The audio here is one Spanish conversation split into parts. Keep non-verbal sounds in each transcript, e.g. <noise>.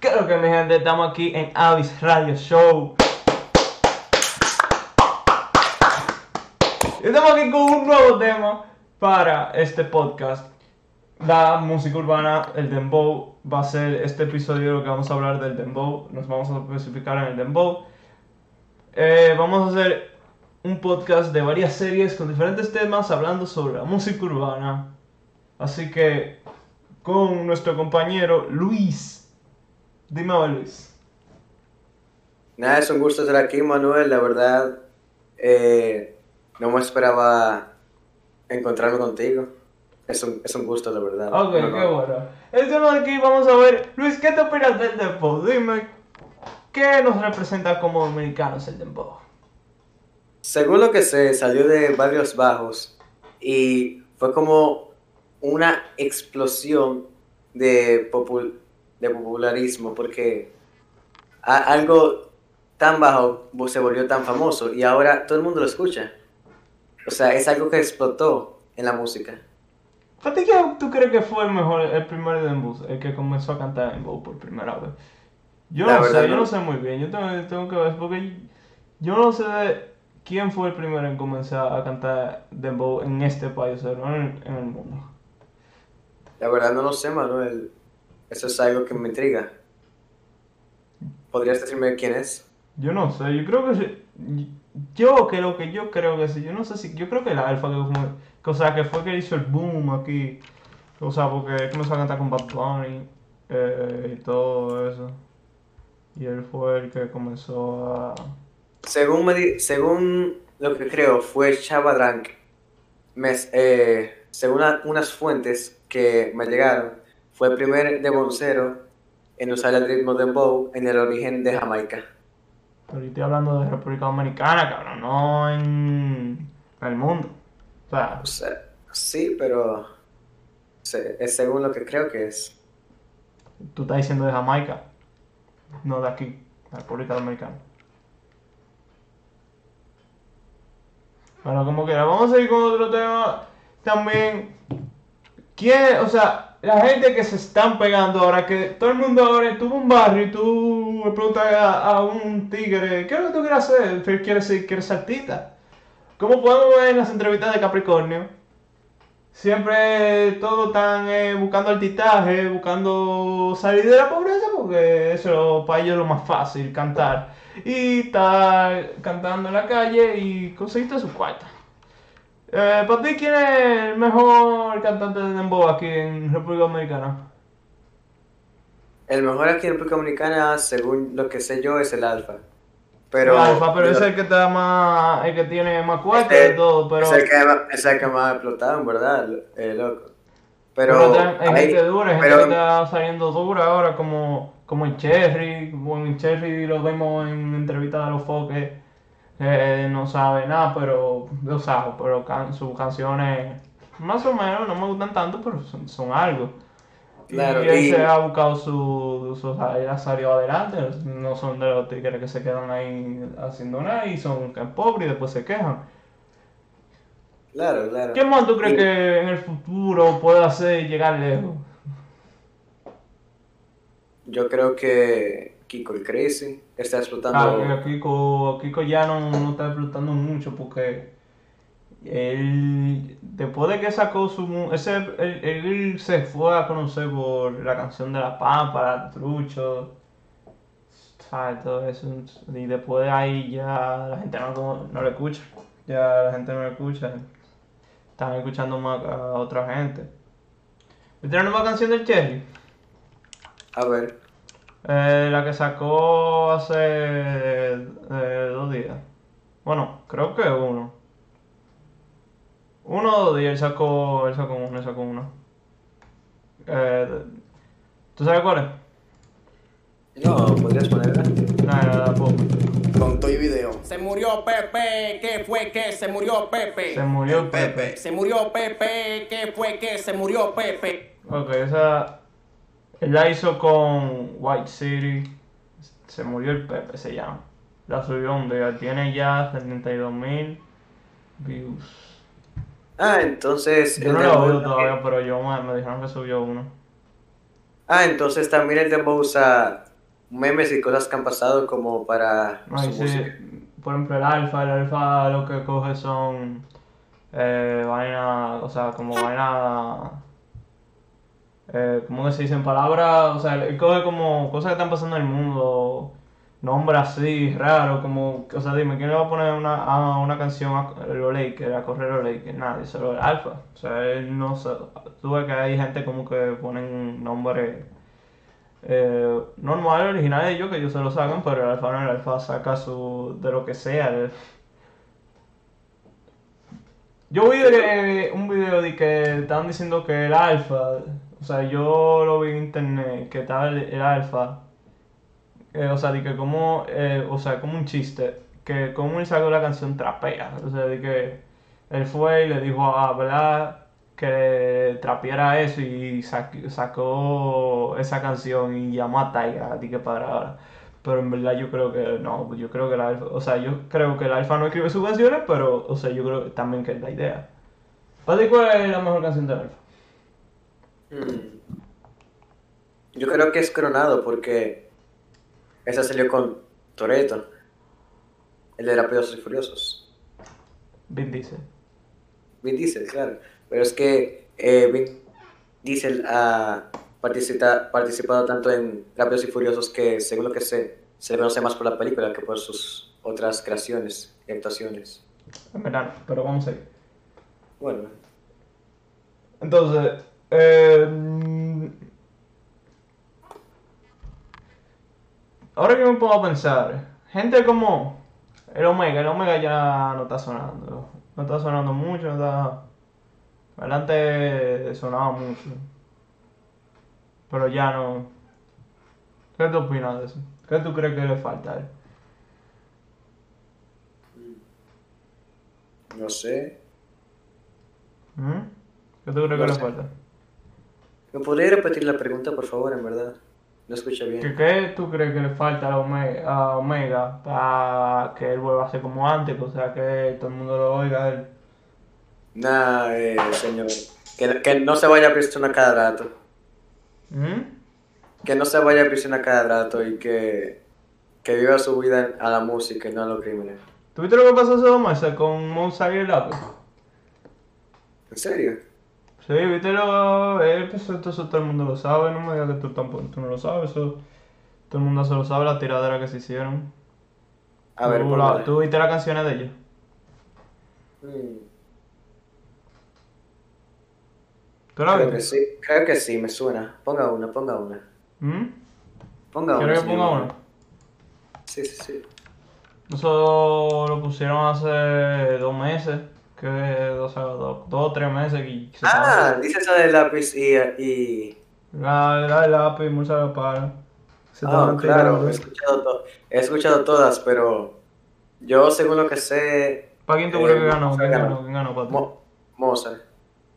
Creo que mi gente, estamos aquí en Avis Radio Show. Estamos aquí con un nuevo tema para este podcast. La música urbana, el dembow, va a ser este episodio lo que vamos a hablar del dembow. Nos vamos a especificar en el dembow. Eh, vamos a hacer un podcast de varias series con diferentes temas hablando sobre la música urbana. Así que con nuestro compañero Luis. Dime, Luis. Nada, es un gusto estar aquí, Manuel. La verdad, eh, no me esperaba encontrarme contigo. Es un, es un gusto, la verdad. Ok, No, no. qué bueno. El tema de aquí vamos a ver. Luis, ¿qué te opinas del dembow? Dime, ¿qué nos representa como dominicanos el dembow? Según lo que sé, salió de Barrios Bajos y fue como una explosión de, popul- de popularismo porque algo tan bajo se volvió tan famoso y ahora todo el mundo lo escucha. O sea, es algo que explotó en la música. ¿Para ti tú crees que fue el mejor, el primer dembow, el que comenzó a cantar dembow por primera vez? Yo La no verdad, sé, yo no. sé muy bien. Yo tengo, tengo que ver porque yo no sé quién fue el primero en comenzar a cantar dembow en este país, o sea, no en, en el mundo. La verdad no lo sé, Manuel. Eso es algo que me intriga. ¿Podrías decirme quién es? Yo no sé, yo creo que sí- yo lo que yo creo que sí, yo no sé si, yo creo que el Alfa que fue, que, o sea, que fue que hizo el boom aquí, o sea, porque él comenzó a cantar con Bad Bunny eh, y todo eso, y él fue el que comenzó a, Según, me di- según lo que creo, fue Chava Drank. Me- eh, según unas fuentes que me llegaron, fue el primer deboncero en usar el ritmo de bow en el origen de Jamaica. pero yo estoy hablando de República Dominicana, cabrón, no en, el mundo, o sea, O sea, sí, pero es según lo que creo que es. tú estás diciendo de Jamaica, no de aquí, la República Dominicana. Bueno, como quiera, vamos a seguir con otro tema también. ¿Quién, o sea, la gente que se están pegando ahora, que todo el mundo ahora tuvo un barrio y tú le preguntas a, un tigre, ¿qué es lo que tú quieres hacer? ¿Qué ¿Quieres ser, quieres ser artista? Como podemos ver en las entrevistas de Capricornio, siempre todos están eh, buscando artistaje, buscando salir de la pobreza, porque eso para ellos es lo más fácil, cantar. Y estar cantando en la calle y conseguiste su cuarta. Eh, para ti, ¿quién es el mejor cantante de dembow aquí en República Dominicana? El mejor aquí en República Dominicana, según lo que sé yo, es el Alfa. Pero, El Alfa, pero es el que está más, el que tiene más cuarta Este- y todo, pero, es, el que, es el que más en verdad, eh, loco. pero, Pero, también hay hay- gente dura, hay pero- gente que está saliendo dura ahora, como, como en Cherry, como en Cherry lo vemos en entrevistas de los foques, eh, no sabe nada, pero, o sea, pero can- sus canciones, más o menos, no me gustan tanto, pero son, son algo. Claro, y él y- se ha buscado su, su, él ha salido adelante, no son de los tigres que se quedan ahí haciendo nada y son pobres y después se quejan. Claro, claro. ¿Qué más tú crees Y- que en el futuro puede hacer llegar lejos? Yo creo que Kiko el Crazy está Ah, explotando. que Kiko, Kiko ya no, no está explotando mucho porque él, después de que sacó su... Ese, él, él se fue a conocer por la canción de La Pampa, Trucho, ¿sabes? Todo eso. Y después de ahí ya la gente no, no lo escucha. Ya la gente no lo escucha. Están escuchando más a otra gente. ¿Viste la nueva canción del Cherry? A ver, Eh, la que sacó hace eh, dos días. Bueno, creo que uno. Uno o dos días él sacó, él sacó uno, él sacó uno. Eh, ¿Tú sabes cuál es? no, podrías ponerla. Nada, tampoco. Con todo y video. Se murió Pepe, ¿qué fue que se murió Pepe? Se murió Pepe. Se murió Pepe, ¿qué fue que se murió Pepe? Ok, esa. Él la hizo con White City. Se murió el Pepe, se llama. La subió un día. Tiene ya 72 mil views. Ah, entonces. Yo no lo veo todavía, pero yo me, me dijeron que subió uno. Ah, entonces también el dembow usa memes y cosas que han pasado como para Ay, su sí. música. Por ejemplo, el alfa, el alfa lo que coge son eh, vaina, o sea, como vaina, eh, ¿cómo se dicen palabras? O sea, él coge como cosas que están pasando en el mundo, nombres así, raros, como, o sea, dime, ¿quién le va a poner una, a una canción a los Lakers, a correr los Lakers? Nadie, solo el alfa. O sea, él no sé, tú ves que hay gente como que ponen nombres eh, normal, original de ellos, que ellos se lo sacan, pero el alfa no, el alfa saca su, de lo que sea. Yo vi de- un video de que estaban diciendo que el alfa, o sea, yo lo vi en internet, que estaba el, el alfa, eh, o sea, de que como, eh, o sea, como un chiste, que como él sacó la canción trapea, o sea, de que él fue y le dijo a Blas que trapeara eso y sac- sacó esa canción y llamó a Taiga, ti que para ahora. Pero en verdad yo creo que no, yo creo que el alfa, o sea, yo creo que el alfa no escribe sus canciones, pero, o sea, yo creo también que es la idea. ¿Para ti cuál es la mejor canción del alfa? Mm. Yo creo que es Coronado porque esa salió con Toreto, el de Rápidos y Furiosos. Vin Diesel. Vin Diesel, claro. Pero es que eh, Vin Diesel ha participado, participado tanto en Rápidos y Furiosos que, según lo que sé, se le conoce más por la película que por sus otras creaciones y actuaciones. En verdad pero vamos a ir. Bueno, Entonces, eh, mm, ahora que me pongo a pensar, gente como el Omega, el Omega ya no está sonando, no está sonando mucho, no está... Adelante sonaba mucho, pero ya no. ¿Qué tú opinas de eso? ¿Qué tú crees que le falta a él? no sé. ¿Mm? ¿Qué tú crees que le falta? ¿Me podría repetir la pregunta, por favor, en verdad? No escuché ¿Qué, bien. qué tú crees que le falta a Omega, a Omega para que él vuelva a ser como antes? O sea, que todo el mundo lo oiga a él. Nah, eh, señor. Que, que no se vaya a prisión a cada rato. ¿Mm? Que no se vaya a prisión a cada rato y que, que viva su vida a la música y no a los crímenes. ¿Tú viste lo que pasó hace dos meses con Mozart y el lápiz? ¿En serio? Sí, viste lo. Él, pues, esto, eso todo el mundo lo sabe, no me digas que tú tampoco tú no lo sabes, eso. Todo el mundo se lo sabe, la tiradera que se hicieron. A ver, ¿Tú, la-. ¿Tú viste las canciones de ellos? Mm, ¿Tú la creo que sí, creo que sí, me suena. Ponga una, ponga una. ¿Mm? Ponga una. ¿Quieres que ponga una? Sí, sí, sí. Eso lo pusieron hace dos meses, que, o sea, dos, dos o tres meses y se Ah, dice esa del lápiz y... y... La, la del lápiz, mucha la para. Se Ah, claro, he escuchado, he escuchado todas, pero yo según lo que sé, ¿Para quién tú Eh, crees que ganó? Mozart ¿Quién ganó. ¿Quién ganó para ti? Mo- Mozart.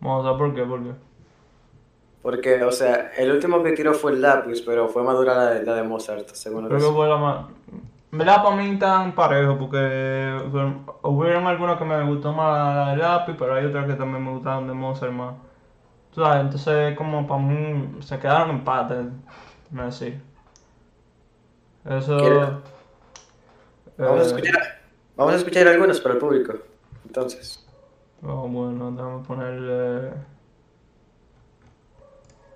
Ver por qué, por qué. Porque, o sea, el último que tiró fue el lápiz, pero fue madura la de, la de Mozart, según lo que Creo que fue la más. Verdad, para mí tan parejo, porque hubieron algunas que me gustó más la del lápiz, pero hay otras que también me gustaron de Mozart más. Tú sabes, entonces, como para mí, se quedaron empates, no decir. Eso. ¿Quieres? Vamos a eh, escuchar, vamos a escuchar algunos para el público. Entonces, Oh, bueno, déjame ponerle.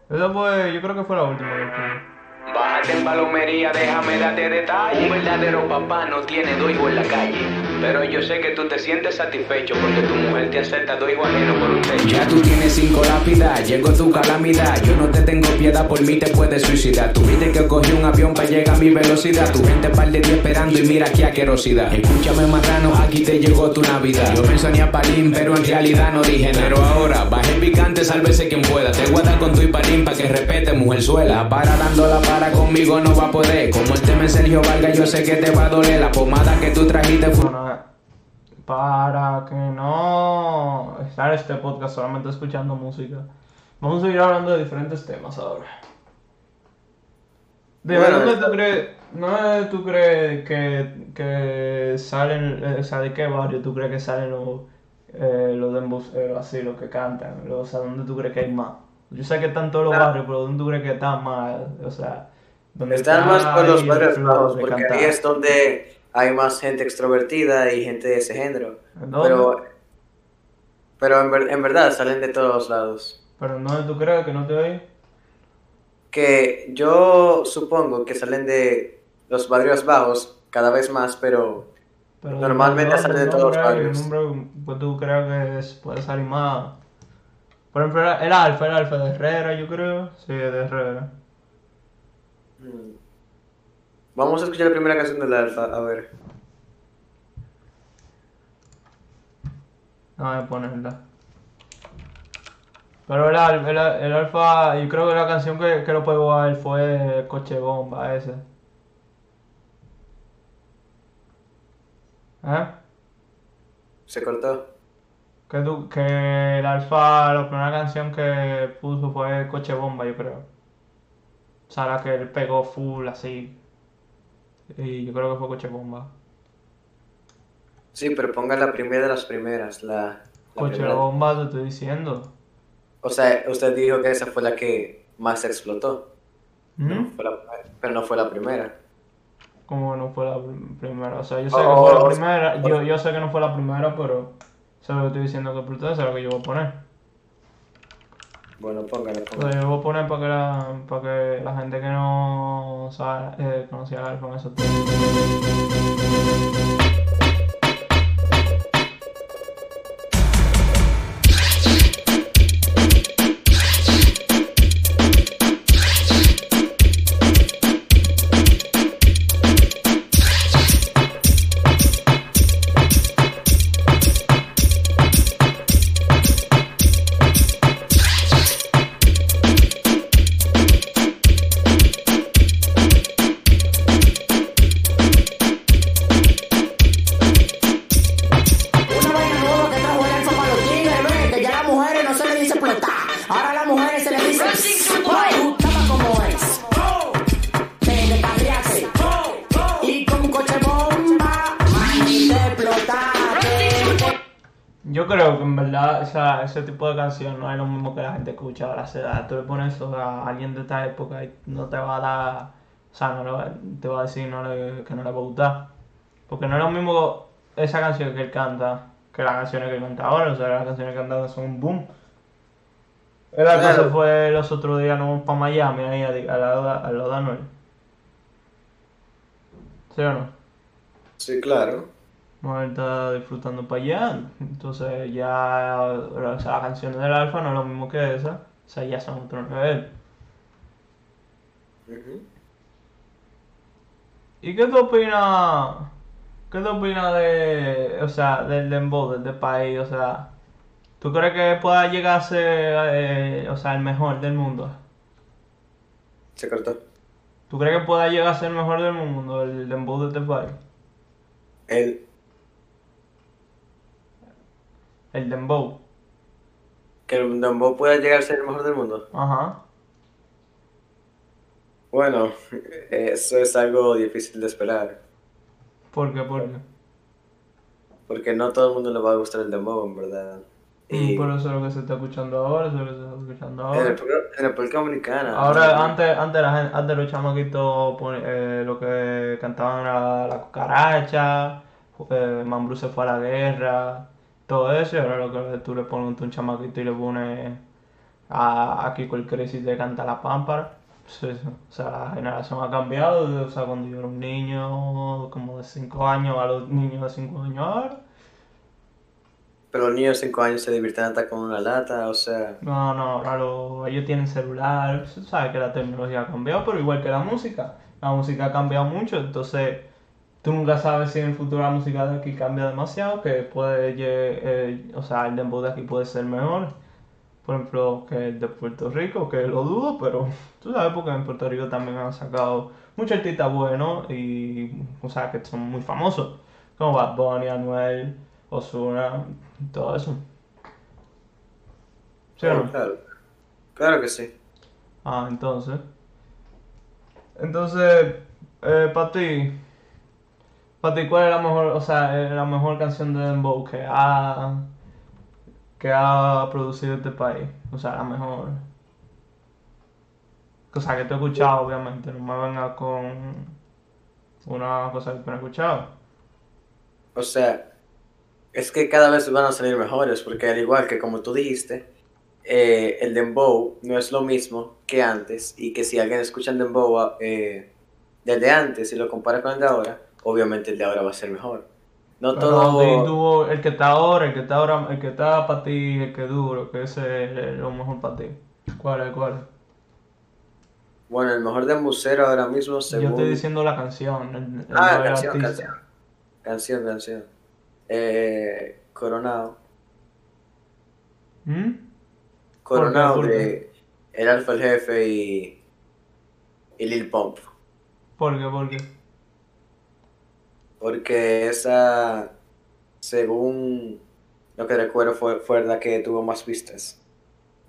Esa fue, yo creo que fue la última que. Bájate en palomería, déjame darte detalles. Un verdadero papá no tiene hijos en la calle. Pero yo sé que tú te sientes satisfecho porque tu mujer te acepta dos hijos ajenos por un techo. Ya tú tienes cinco lápidas, llegó tu calamidad. Yo no te tengo piedad, por mí te puedes suicidar. Tuviste que cogí un avión para llegar a mi velocidad. Tu gente par de ti esperando y mira qué asquerosidad. Escúchame, marrano, aquí te llegó tu Navidad. Yo me soñé a Palín, pero en realidad no dije nada. Pero ahora, baje picante, sálvese quien pueda. Te guarda con tu y Palín pa' que respete, mujer suela. Para dando la para conmigo no va a poder. Como el tema es Sergio Vargas, yo sé que te va a doler. La pomada que tú trajiste fue. Eh, para que no estar este podcast solamente escuchando música, vamos a ir hablando de diferentes temas ahora. ¿De Bueno, dónde tú crees, no tú crees que, que salen, eh, o sea, de qué barrio tú crees que salen los, eh, los demboceros, así, los que cantan? O sea, ¿dónde tú crees que hay más? Yo sé que están todos los Ah. barrios, pero ¿dónde tú crees que están más? O sea, Donde Están más por los barrios bajos, porque cantar. ahí es donde hay más gente extrovertida y gente de ese género. ¿Dónde? Pero, pero en, ver- en verdad salen de todos lados. Pero no, ¿tú crees que no te oí? Que yo supongo que salen de los barrios bajos cada vez más, pero Pero Normalmente ¿dónde? sale de ¿Dónde todos los barrios. Pues tú crees que es- puede salir más. Por ejemplo, el Alfa, el Alfa de Herrera, yo creo. Sí, de Herrera. mm. Vamos a escuchar la primera canción del Alfa, a ver. No voy a ponerla. Pero el, el, el Alfa, yo creo que la canción que, que lo pegó a él fue Coche Bomba, ese. ¿Eh? Se cortó. Que, tú, que el Alfa, la primera canción que puso fue Coche Bomba, yo creo. O sea, la que él pegó full así. Y yo creo que fue Coche Bomba. Sí, pero ponga la primera de las primeras, la, la Coche primera. Bomba, te estoy diciendo. O sea, usted dijo que esa fue la que más explotó, ¿Mm? Fue la- pero no fue la primera. Como no fue la prim- primera. O sea, yo sé Oh, que fue la oh, primera. Yo, yo sé que no fue la primera, pero. Sé lo que estoy diciendo que explotó, eso es lo que yo voy a poner. Bueno, póngala, póngala. yo voy a poner para que la, que la gente que no sabe, eh, conocía el en Yo creo que en verdad o sea, ese tipo de canción no es lo mismo que la gente escucha ahora. Se da, tú le pones eso a alguien de esta época y no te va a dar, o sea, no va- te va a decir que no le va a gustar. Porque no es lo mismo esa canción que él canta que las canciones que él canta ahora. O sea, las canciones que canta son un boom. Acá Claro. fue los otros días no, para Miami, ahí a, a la, a la Anuel. ¿Sí o no? Sí, claro. Manuel está disfrutando para allá. Entonces ya o sea, las canciones del Alfa no es lo mismo que esa. O sea, ya son otro nivel. ¿Y qué tú opinas? ¿Qué tú opinas de, o sea, del dembow, del de país? O sea, ¿tú crees que pueda llegar a ser, eh, o sea, el mejor del mundo? Se cortó. ¿Tú crees que pueda llegar a ser el mejor del mundo, el dembow de país? El, El dembow. que el Dembow pueda llegar a ser el mejor del mundo. Ajá. Bueno, eso es algo difícil de esperar. ¿Por qué? ¿Por qué? Porque no todo el mundo le va a gustar el Dembow, en verdad. Y Por eso es lo que se está escuchando ahora, eso es lo que se está escuchando en, ahora. en la República Dominicana. Ahora, antes, antes, la gente, antes los chamaquitos eh, lo que cantaban era la cucaracha, eh, Mambrú se fue a la guerra, todo eso, y ahora lo que tú le pones a un chamaquito y le pones a, a Kiko el Crazy te canta la pámpara. Pues eso, o sea, la generación ha cambiado, o sea, cuando yo era un niño como de 5 años a los niños de 5 años ahora. Pero los niños de 5 años se divierten hasta con una lata, o sea. No, no, lo- ellos tienen celular, se sabe que la tecnología ha cambiado, pero igual que la música, la música ha cambiado mucho, entonces tú nunca sabes si en el futuro la música de aquí cambia demasiado, que puede, eh, o sea, el dembow de aquí puede ser mejor, por ejemplo, que el de Puerto Rico, que lo dudo, pero <laughs> tú sabes porque en Puerto Rico también han sacado muchos artistas buenos y, o sea, que son muy famosos, como Bad Bunny, Anuel, Ozuna, todo eso. ¿Sí o no? Claro. Claro que sí. Ah, entonces. Entonces, eh, para ti, para ti, ¿cuál es la mejor, o sea, eh, la mejor canción de Dembow que ha, que ha producido este país? O sea, la mejor Cosa que te he escuchado, obviamente. No me vengas con una cosa que tú no has escuchado. O sea, es que cada vez van a salir mejores, porque al igual que como tú dijiste, eh, el dembow no es lo mismo que antes, y que si alguien escucha el dembow eh, desde antes y lo compara con el de ahora, obviamente el de ahora va a ser mejor. No Pero todo... el que está ahora, el que está ahora, el que está para ti, el que es duro, que ese es lo mejor para ti. ¿Cuál es? ¿Cuál es? Bueno, el mejor dembocero ahora mismo Yo estoy diciendo la canción. el- el- Ah, canción, canción. Canción, canción. Eh, Coronado. ¿Mm? Coronado ¿Por qué? de El Alfa el Jefe y, y Lil Pump. ¿Por qué? ¿Por qué? Porque esa, según lo que recuerdo, fue, fue la que tuvo más vistas.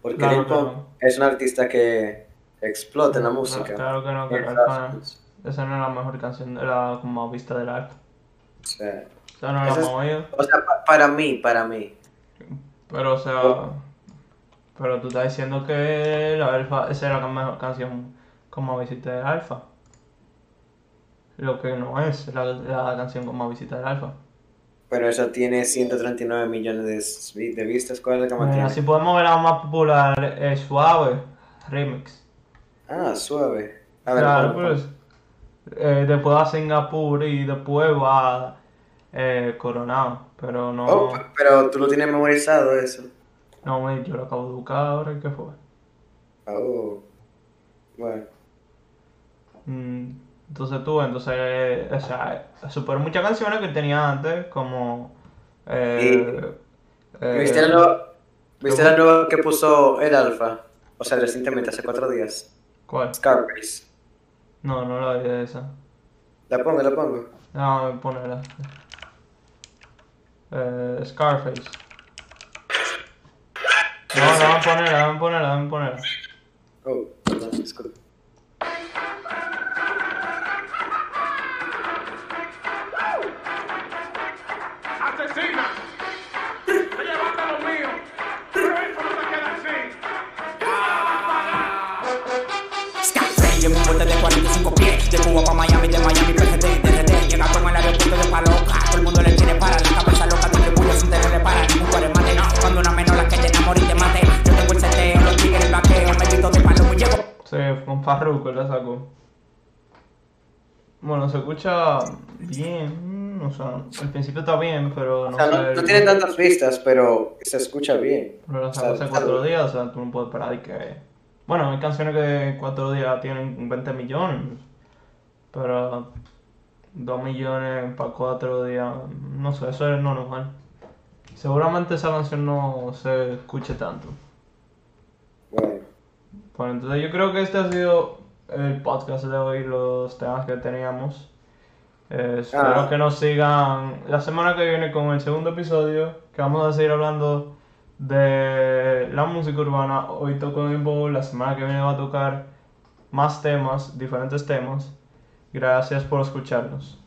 Porque Claro, Lil Pump es un artista que explota en la música. Claro que no, que. Esa no es la mejor canción, de la como vista del alfa. O sea, no la hemos oído. o sea, pa- para mí, para mí. Pero, o sea. Pero tú estás diciendo que la alfa, esa era la mejor canción como visita del alfa. Lo que no es la, la canción como visita del alfa. Pero esa tiene 139 millones de, de vistas. ¿Cuál es la que más Bueno, tiene? si podemos ver la más popular, es Suave, Remix. Ah, suave. A ver, Claro, pues. eh, después va a Singapur y después va eh, Coronado. Pero no. Oh, p- pero tú lo tienes memorizado eso. No, yo lo acabo de buscar ahora y qué fue. Oh. Bueno. Mm, Entonces tú, entonces, o sea, superó muchas canciones que tenía antes, como... Eh, eh, ¿Viste, la nueva, ¿Viste la nueva que puso el Alfa? O sea, recientemente, hace cuatro días. ¿Cuál? Scarface. No, no la vi de esa. La pongo, la pongo. Déjame ponerla. Eh, Scarface. No, déjame ponerla, déjame ponerla, déjame ponerla. Oh, perdón, disculpa. ¡Asesina! ¡Te llevaste lo mío! ¡Pero eso no te queda así! Scarface en un bote de 45 pies De Cuba pa' Miami, de Miami Farruko la sacó. Bueno, se escucha bien, o sea, al principio está bien, pero no O sea, no, tiene tantas vistas, pero se escucha bien. Pero O sacó sea, hace cuatro días, o sea, tú no puedes esperar que... Bueno, hay canciones que en cuatro días tienen 20 millones, pero 2 millones para cuatro días, no sé, eso es no normal. Seguramente esa canción no se escuche tanto. Bueno, entonces yo creo que este ha sido el podcast de hoy, los temas que teníamos. Eh, espero Ah. que nos sigan la semana que viene con el segundo episodio, que vamos a seguir hablando de la música urbana. Hoy tocó Dembow, la semana que viene va a tocar más temas, diferentes temas. Gracias por escucharnos.